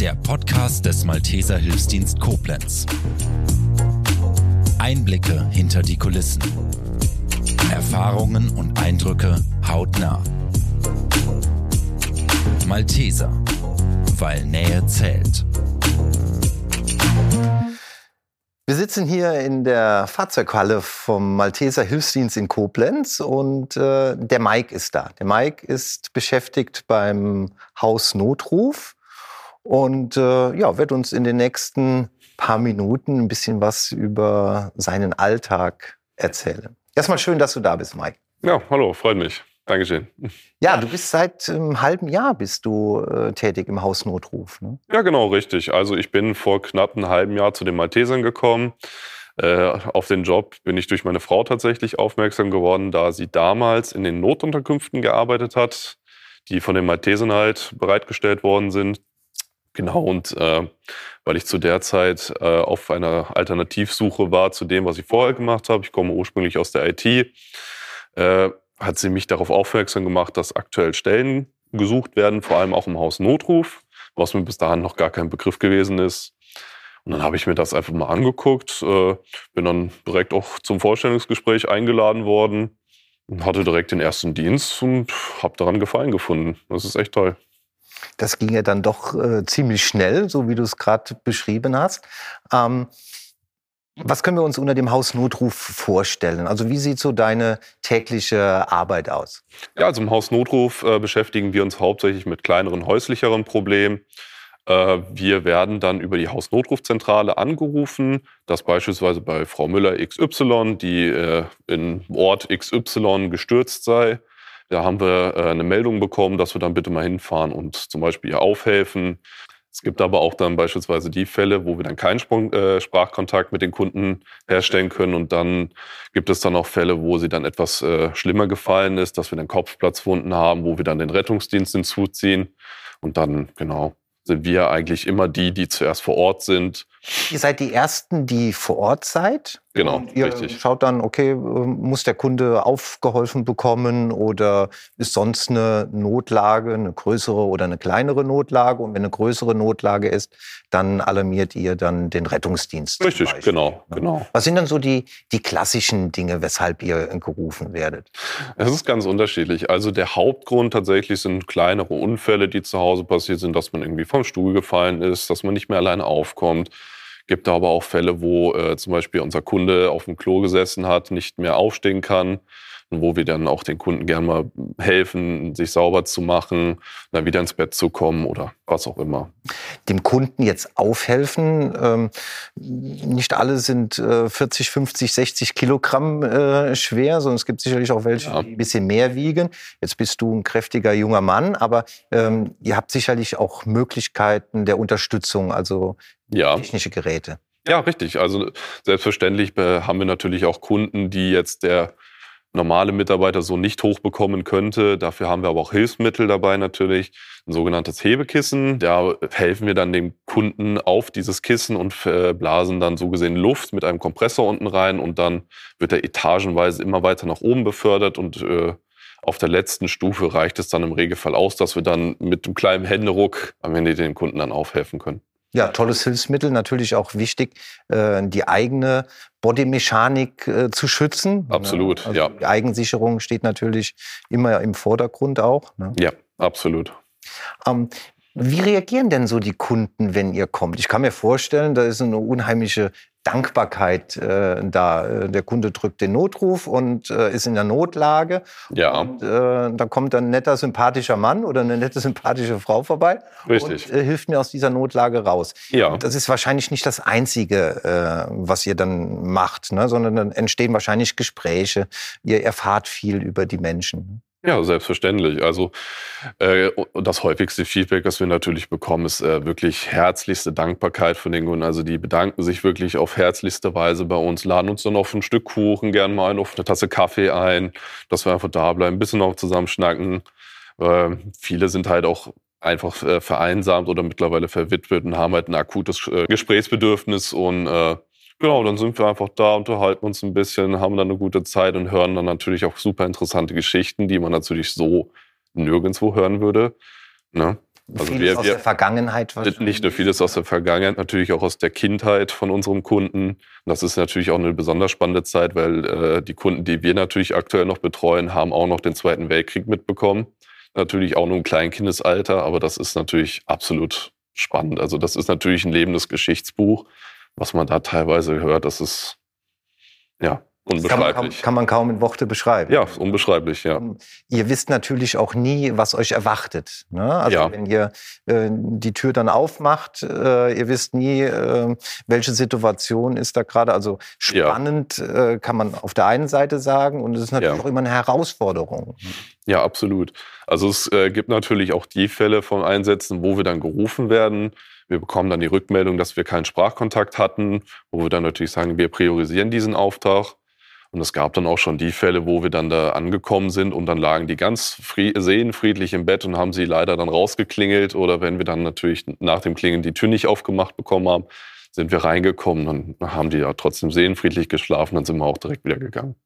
der Podcast des Malteser Hilfsdienst Koblenz. Einblicke hinter die Kulissen. Erfahrungen und Eindrücke hautnah. Malteser, weil Nähe zählt. Wir sitzen hier in der Fahrzeughalle vom Malteser Hilfsdienst in Koblenz und äh, der Mike ist da. Der Mike ist beschäftigt beim Hausnotruf und äh, ja, wird uns in den nächsten paar Minuten ein bisschen was über seinen Alltag erzählen. Erstmal schön, dass du da bist, Mike. Ja, hallo, freut mich. Dankeschön. Ja, du bist seit einem halben Jahr bist du äh, tätig im Hausnotruf. Ne? Ja, genau, richtig. Also ich bin vor knapp einem halben Jahr zu den Maltesern gekommen. Äh, auf den Job bin ich durch meine Frau tatsächlich aufmerksam geworden, da sie damals in den Notunterkünften gearbeitet hat, die von den Maltesern halt bereitgestellt worden sind. Genau, und äh, weil ich zu der Zeit äh, auf einer Alternativsuche war zu dem, was ich vorher gemacht habe, ich komme ursprünglich aus der IT, äh, hat sie mich darauf aufmerksam gemacht, dass aktuell Stellen gesucht werden, vor allem auch im Haus Notruf, was mir bis dahin noch gar kein Begriff gewesen ist. Und dann habe ich mir das einfach mal angeguckt, äh, bin dann direkt auch zum Vorstellungsgespräch eingeladen worden und hatte direkt den ersten Dienst und habe daran Gefallen gefunden. Das ist echt toll. Das ging ja dann doch äh, ziemlich schnell, so wie du es gerade beschrieben hast. Ähm, was können wir uns unter dem Hausnotruf vorstellen? Also wie sieht so deine tägliche Arbeit aus? Ja, also im Hausnotruf äh, beschäftigen wir uns hauptsächlich mit kleineren häuslicheren Problemen. Äh, wir werden dann über die Hausnotrufzentrale angerufen, dass beispielsweise bei Frau Müller XY, die äh, in Ort XY gestürzt sei, da haben wir äh, eine Meldung bekommen, dass wir dann bitte mal hinfahren und zum Beispiel ihr aufhelfen. Es gibt aber auch dann beispielsweise die Fälle, wo wir dann keinen Sprung, äh, Sprachkontakt mit den Kunden herstellen können. Und dann gibt es dann auch Fälle, wo sie dann etwas äh, schlimmer gefallen ist, dass wir dann Kopfplatzwunden haben, wo wir dann den Rettungsdienst hinzuziehen. Und dann, genau, sind wir eigentlich immer die, die zuerst vor Ort sind. Ihr seid die Ersten, die vor Ort seid? Genau, und ihr richtig. Schaut dann, okay, muss der Kunde aufgeholfen bekommen oder ist sonst eine Notlage, eine größere oder eine kleinere Notlage? Und wenn eine größere Notlage ist, dann alarmiert ihr dann den Rettungsdienst. Richtig, genau, genau. Was sind dann so die, die klassischen Dinge, weshalb ihr gerufen werdet? Es ist ganz unterschiedlich. Also der Hauptgrund tatsächlich sind kleinere Unfälle, die zu Hause passiert sind, dass man irgendwie vom Stuhl gefallen ist, dass man nicht mehr alleine aufkommt Gibt aber auch Fälle, wo äh, zum Beispiel unser Kunde auf dem Klo gesessen hat, nicht mehr aufstehen kann und wo wir dann auch den Kunden gerne mal helfen, sich sauber zu machen, dann wieder ins Bett zu kommen oder was auch immer. Dem Kunden jetzt aufhelfen. Ähm, nicht alle sind äh, 40, 50, 60 Kilogramm äh, schwer, sondern es gibt sicherlich auch welche, ja. die ein bisschen mehr wiegen. Jetzt bist du ein kräftiger junger Mann, aber ähm, ihr habt sicherlich auch Möglichkeiten der Unterstützung, also ja. technische Geräte. Ja, richtig. Also selbstverständlich äh, haben wir natürlich auch Kunden, die jetzt der normale Mitarbeiter so nicht hochbekommen könnte. Dafür haben wir aber auch Hilfsmittel dabei natürlich. Ein sogenanntes Hebekissen. Da helfen wir dann dem Kunden auf dieses Kissen und äh, blasen dann so gesehen Luft mit einem Kompressor unten rein und dann wird er etagenweise immer weiter nach oben befördert und äh, auf der letzten Stufe reicht es dann im Regelfall aus, dass wir dann mit einem kleinen Händeruck am Ende den Kunden dann aufhelfen können. Ja, tolles Hilfsmittel, natürlich auch wichtig, äh, die eigene Bodymechanik äh, zu schützen. Ne? Absolut, also ja. Die Eigensicherung steht natürlich immer im Vordergrund auch. Ne? Ja, absolut. Ähm, wie reagieren denn so die Kunden, wenn ihr kommt? Ich kann mir vorstellen, da ist eine unheimliche Dankbarkeit äh, da. Äh, der Kunde drückt den Notruf und äh, ist in der Notlage. Ja. Und äh, da kommt ein netter, sympathischer Mann oder eine nette, sympathische Frau vorbei Richtig. und äh, hilft mir aus dieser Notlage raus. Ja. Und das ist wahrscheinlich nicht das Einzige, äh, was ihr dann macht, ne? sondern dann entstehen wahrscheinlich Gespräche. Ihr erfahrt viel über die Menschen. Ja, selbstverständlich. Also äh, das häufigste Feedback, das wir natürlich bekommen, ist äh, wirklich herzlichste Dankbarkeit von den Kunden. Also die bedanken sich wirklich auf herzlichste Weise bei uns, laden uns dann auf ein Stück Kuchen, gern mal auf eine Tasse Kaffee ein, dass wir einfach da bleiben, ein bisschen noch zusammen schnacken. Äh, viele sind halt auch einfach äh, vereinsamt oder mittlerweile verwitwet und haben halt ein akutes äh, Gesprächsbedürfnis und äh, Genau, dann sind wir einfach da, unterhalten uns ein bisschen, haben dann eine gute Zeit und hören dann natürlich auch super interessante Geschichten, die man natürlich so nirgendwo hören würde. Ne? Also vieles wir, aus wir, der Vergangenheit wahrscheinlich. Nicht nur vieles aus der Vergangenheit, natürlich auch aus der Kindheit von unserem Kunden. Das ist natürlich auch eine besonders spannende Zeit, weil äh, die Kunden, die wir natürlich aktuell noch betreuen, haben auch noch den Zweiten Weltkrieg mitbekommen. Natürlich auch nur im Kleinkindesalter, aber das ist natürlich absolut spannend. Also das ist natürlich ein lebendes Geschichtsbuch, was man da teilweise hört. Das ist ja Unbeschreiblich. Kann man, kaum, kann man, kaum, in Worte beschreiben. Ja, unbeschreiblich, ja. Ähm, ihr wisst natürlich auch nie, was euch erwartet. Ne? Also ja. wenn ihr äh, die Tür dann aufmacht, äh, ihr wisst nie, äh, welche Situation ist da gerade. Also spannend ja. Äh, kann man auf der einen Seite sagen und es ist natürlich ja. auch immer eine Herausforderung. Ja, absolut. Also es äh, gibt natürlich auch die Fälle von Einsätzen, wo wir dann gerufen werden. Wir bekommen dann die Rückmeldung, dass wir keinen Sprachkontakt hatten, wo wir dann natürlich sagen, wir priorisieren diesen Auftrag. Und es gab dann auch schon die Fälle, wo wir dann da angekommen sind und dann lagen die ganz seelenfriedlich im Bett und haben sie leider dann rausgeklingelt. Oder wenn wir dann natürlich nach dem Klingeln die Tür nicht aufgemacht bekommen haben, sind wir reingekommen und haben die ja trotzdem seelenfriedlich geschlafen, dann sind wir auch direkt wieder gegangen.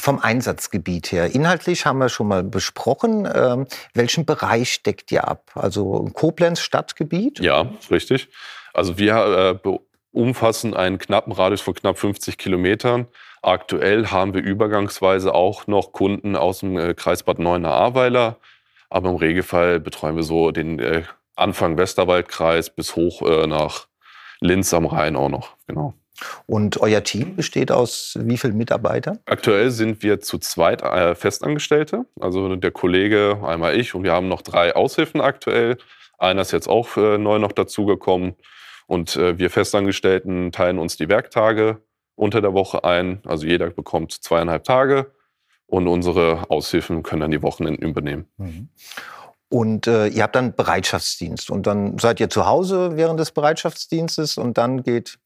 Vom Einsatzgebiet her. Inhaltlich haben wir schon mal besprochen. Ähm, welchen Bereich deckt ihr ab? Also Koblenz Stadtgebiet? Ja, richtig. Also wir äh, umfassen einen knappen Radius von knapp 50 Kilometern. Aktuell haben wir übergangsweise auch noch Kunden aus dem äh, Kreis Bad Neuenahr-Ahrweiler. Aber im Regelfall betreuen wir so den äh, Anfang Westerwaldkreis bis hoch äh, nach Linz am Rhein auch noch. Genau. Und euer Team besteht aus wie vielen Mitarbeitern? Aktuell sind wir zu zweit Festangestellte. Also der Kollege, einmal ich und wir haben noch drei Aushilfen aktuell. Einer ist jetzt auch neu noch dazugekommen. Und äh, wir Festangestellten teilen uns die Werktage unter der Woche ein. Also jeder bekommt zweieinhalb Tage und unsere Aushilfen können dann die Wochenenden übernehmen. Mhm. Und äh, ihr habt dann Bereitschaftsdienst und dann seid ihr zu Hause während des Bereitschaftsdienstes und dann geht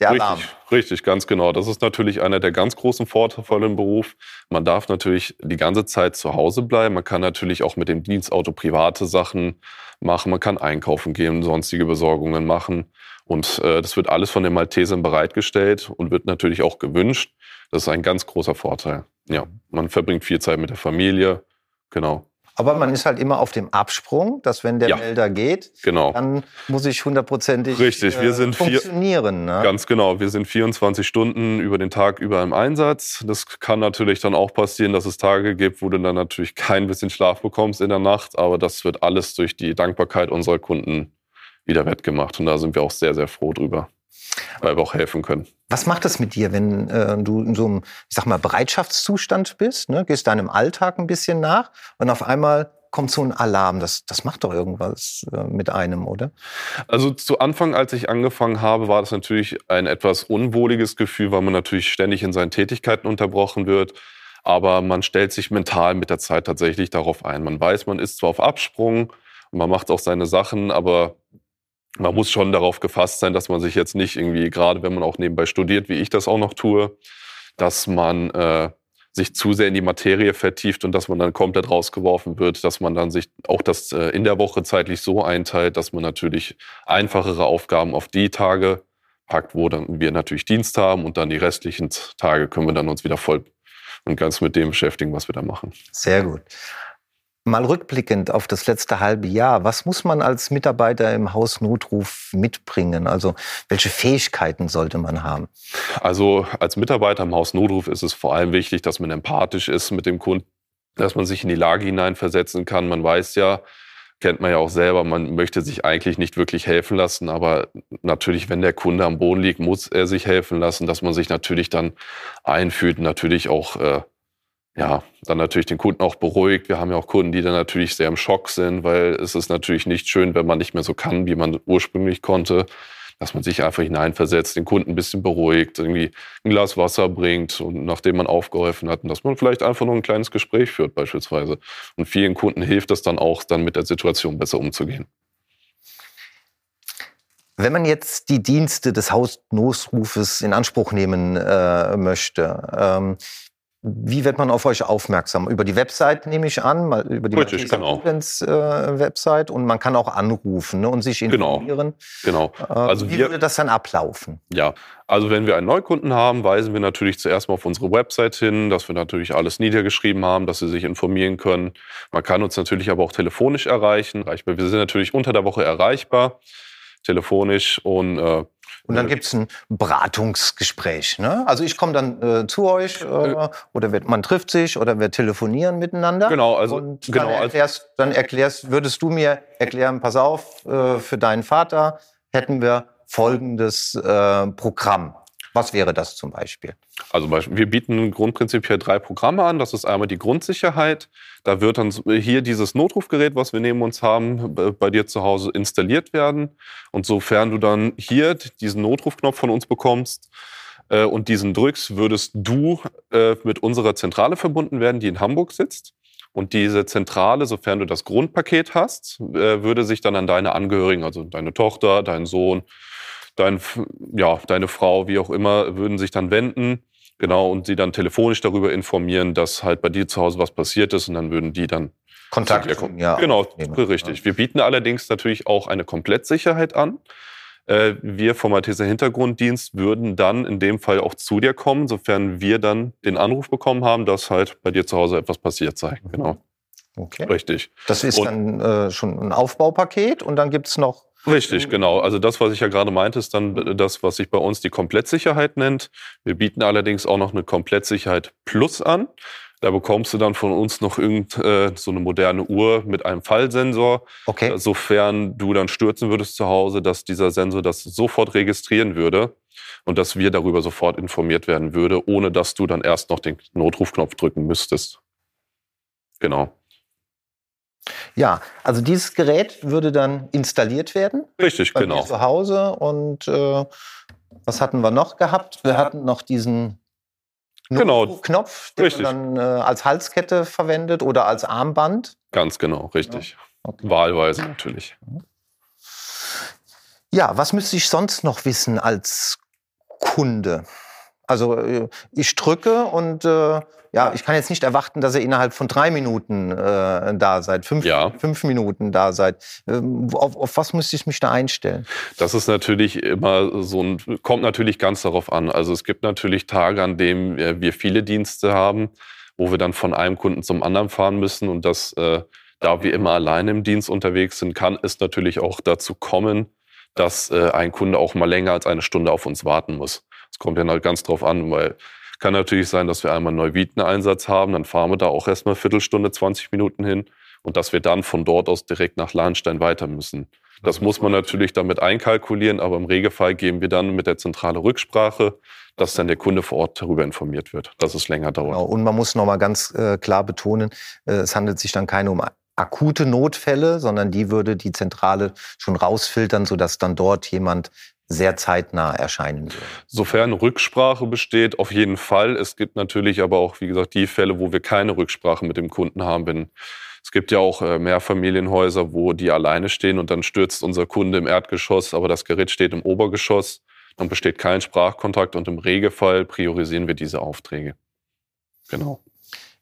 der. Richtig, richtig, ganz genau. Das ist natürlich einer der ganz großen Vorteile im Beruf. Man darf natürlich die ganze Zeit zu Hause bleiben. Man kann natürlich auch mit dem Dienstauto private Sachen machen. Man kann einkaufen gehen, sonstige Besorgungen machen. Und äh, das wird alles von den Maltesern bereitgestellt und wird natürlich auch gewünscht. Das ist ein ganz großer Vorteil. Ja, man verbringt viel Zeit mit der Familie. Genau. Aber man ist halt immer auf dem Absprung, dass wenn der ja, Melder geht, genau. dann muss ich hundertprozentig Richtig, wir äh, sind funktionieren. Vier, ne? Ganz genau, wir sind 24 Stunden über den Tag über im Einsatz. Das kann natürlich dann auch passieren, dass es Tage gibt, wo du dann natürlich kein bisschen Schlaf bekommst in der Nacht. Aber das wird alles durch die Dankbarkeit unserer Kunden wieder wettgemacht. Und da sind wir auch sehr, sehr froh drüber weil wir auch helfen können. Was macht das mit dir, wenn äh, du in so einem, ich sag mal, Bereitschaftszustand bist, ne? gehst deinem Alltag ein bisschen nach und auf einmal kommt so ein Alarm. Das, das macht doch irgendwas äh, mit einem, oder? Also zu Anfang, als ich angefangen habe, war das natürlich ein etwas unwohliges Gefühl, weil man natürlich ständig in seinen Tätigkeiten unterbrochen wird. Aber man stellt sich mental mit der Zeit tatsächlich darauf ein. Man weiß, man ist zwar auf Absprung und man macht auch seine Sachen, aber man muss schon darauf gefasst sein, dass man sich jetzt nicht irgendwie, gerade wenn man auch nebenbei studiert, wie ich das auch noch tue, dass man äh, sich zu sehr in die Materie vertieft und dass man dann komplett rausgeworfen wird, dass man dann sich auch das äh, in der Woche zeitlich so einteilt, dass man natürlich einfachere Aufgaben auf die Tage packt, wo dann wir natürlich Dienst haben und dann die restlichen Tage können wir dann uns wieder voll und ganz mit dem beschäftigen, was wir da machen. Sehr gut. Mal rückblickend auf das letzte halbe Jahr, was muss man als Mitarbeiter im Haus Notruf mitbringen? Also welche Fähigkeiten sollte man haben? Also als Mitarbeiter im Haus Notruf ist es vor allem wichtig, dass man empathisch ist mit dem Kunden, dass man sich in die Lage hineinversetzen kann. Man weiß ja, kennt man ja auch selber, man möchte sich eigentlich nicht wirklich helfen lassen, aber natürlich, wenn der Kunde am Boden liegt, muss er sich helfen lassen, dass man sich natürlich dann einfühlt, natürlich auch äh, ja, dann natürlich den Kunden auch beruhigt. Wir haben ja auch Kunden, die dann natürlich sehr im Schock sind, weil es ist natürlich nicht schön, wenn man nicht mehr so kann, wie man ursprünglich konnte. Dass man sich einfach hineinversetzt, den Kunden ein bisschen beruhigt, irgendwie ein Glas Wasser bringt und nachdem man aufgeholfen hat, und dass man vielleicht einfach nur ein kleines Gespräch führt beispielsweise. Und vielen Kunden hilft das dann auch, dann mit der Situation besser umzugehen. Wenn man jetzt die Dienste des Hausnotrufes in Anspruch nehmen äh, möchte, ähm, wie wird man auf euch aufmerksam? Über die Website nehme ich an, über die Richtig, genau. Koblenz, äh, Website und man kann auch anrufen ne, und sich Genau. informieren. Genau. Äh, Also wie wir- würde das dann ablaufen? Ja, also wenn wir einen Neukunden haben, weisen wir natürlich zuerst mal auf unsere Website hin, dass wir natürlich alles niedergeschrieben haben, dass sie sich informieren können. Man kann uns natürlich aber auch telefonisch erreichen. Wir sind natürlich unter der Woche erreichbar, telefonisch und äh, Und dann äh, gibt's ein Beratungsgespräch. Ne? Also ich komme dann äh, zu euch äh, oder wird, man trifft sich oder wir telefonieren miteinander. Genau, also- und genau, dann, also- erklärst, dann erklärst, würdest du mir erklären, pass auf, äh, für deinen Vater hätten wir folgendes äh, Programm. Was wäre das zum Beispiel? Also wir bieten grundprinzipiell drei Programme an. Das ist einmal die Grundsicherheit. Da wird dann so- hier dieses Notrufgerät, was wir neben uns haben, bei dir zu Hause installiert werden. Und sofern du dann hier diesen Notrufknopf von uns bekommst äh, und diesen drückst, würdest du äh, mit unserer Zentrale verbunden werden, die in Hamburg sitzt. Und diese Zentrale, sofern du das Grundpaket hast, äh, würde sich dann an deine Angehörigen, also deine Tochter, deinen Sohn, dein, ja, deine Frau, wie auch immer, würden sich dann wenden. Genau, und sie dann telefonisch darüber informieren, dass halt bei dir zu Hause was passiert ist und dann würden die dann Kontakt kommen. ja, genau, richtig. Wir bieten allerdings natürlich auch eine Komplettsicherheit an. Äh, Wir vom Malteser Hintergrunddienst würden dann in dem Fall auch zu dir kommen, sofern wir dann den Anruf bekommen haben, dass halt bei dir zu Hause etwas passiert sei. Genau, Okay. richtig. Das ist Und- dann äh, schon ein Aufbaupaket und dann gibt's noch Richtig, genau. Also das, was ich ja gerade meinte, ist dann das, was sich bei uns die Komplettsicherheit nennt. Wir bieten allerdings auch noch eine Komplettsicherheit Plus an. Da bekommst du dann von uns noch irgend äh, so eine moderne Uhr mit einem Fallsensor. Okay. Sofern du dann stürzen würdest zu Hause, dass dieser Sensor das sofort registrieren würde und dass wir darüber sofort informiert werden würde, ohne dass du dann erst noch den Notrufknopf drücken müsstest. Genau. Ja, also dieses Gerät würde dann installiert werden Richtig, bei genau. mir zu Hause und äh, was hatten wir noch gehabt? Wir hatten noch diesen Genau. Knopf, den Richtig. man dann äh, als Halskette verwendet oder als Armband. Ganz genau, richtig. Okay. Wahlweise natürlich. Ja, was müsste ich sonst noch wissen als Kunde? Also äh, ich drücke und äh, ja, ich kann jetzt nicht erwarten, dass ihr innerhalb von drei Minuten äh, da seid, fünf, Ja. fünf Minuten da seid. Ähm, auf, auf was müsste ich mich da einstellen? Das ist natürlich immer so ein, kommt natürlich ganz darauf an. Also es gibt natürlich Tage, an denen wir wir viele Dienste haben, wo wir dann von einem Kunden zum anderen fahren müssen und das, äh, da wir immer alleine im Dienst unterwegs sind, kann es natürlich auch dazu kommen, dass äh, ein Kunde auch mal länger als eine Stunde auf uns warten muss. Es kommt dann halt ganz drauf an, weil kann natürlich sein, dass wir einmal einen Neuwieten-Einsatz haben, dann fahren wir da auch erstmal Viertelstunde, 20 Minuten hin und dass wir dann von dort aus direkt nach Lahnstein weiter müssen. Das muss man natürlich damit einkalkulieren, aber im Regelfall geben wir dann mit der Zentrale Rücksprache, dass dann der Kunde vor Ort darüber informiert wird, dass es länger dauert. Genau. Und man muss noch mal ganz äh, klar betonen, äh, es handelt sich dann keine um akute Notfälle, sondern die würde die Zentrale schon rausfiltern, sodass dann dort jemand sehr zeitnah erscheinen würde. Sofern Rücksprache besteht, auf jeden Fall. Es gibt natürlich aber auch, wie gesagt, die Fälle, wo wir keine Rücksprache mit dem Kunden haben. Wenn, es gibt ja auch äh, Mehrfamilienhäuser, wo die alleine stehen und dann stürzt unser Kunde im Erdgeschoss, aber das Gerät steht im Obergeschoss. Dann besteht kein Sprachkontakt und im Regelfall priorisieren wir diese Aufträge. Genau.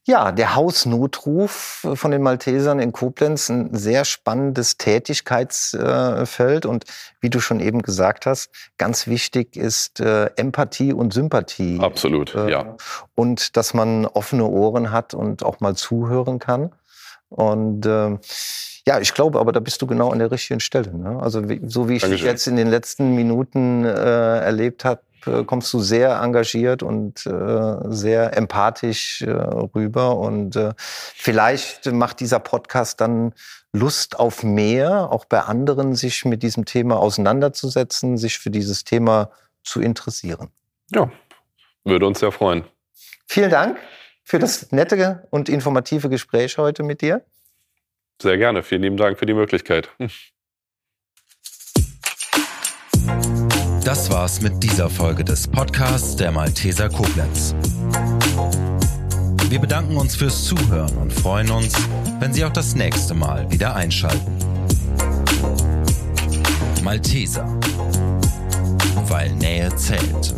Ja, der Hausnotruf von den Maltesern in Koblenz, ein sehr spannendes Tätigkeitsfeld. Und wie du schon eben gesagt hast, ganz wichtig ist äh, Empathie und Sympathie. Absolut, Äh, ja. Und dass man offene Ohren hat und auch mal zuhören kann. Und ähm, ja, ich glaube, aber da bist du genau an der richtigen Stelle. Ne? Also wie, so wie ich dich Dankeschön. jetzt in den letzten Minuten äh, erlebt habe, äh, kommst du sehr engagiert und äh, sehr empathisch äh, rüber. Und äh, vielleicht macht dieser Podcast dann Lust auf mehr, auch bei anderen sich mit diesem Thema auseinanderzusetzen, sich für dieses Thema zu interessieren. Ja, würde uns sehr freuen. Vielen Dank für das nette und informative Gespräch heute mit dir. Sehr gerne. Vielen lieben Dank für die Möglichkeit. Das war's mit dieser Folge des Podcasts der Malteser Koblenz. Wir bedanken uns fürs Zuhören und freuen uns, wenn Sie auch das nächste Mal wieder einschalten. Malteser. Weil Nähe zählt.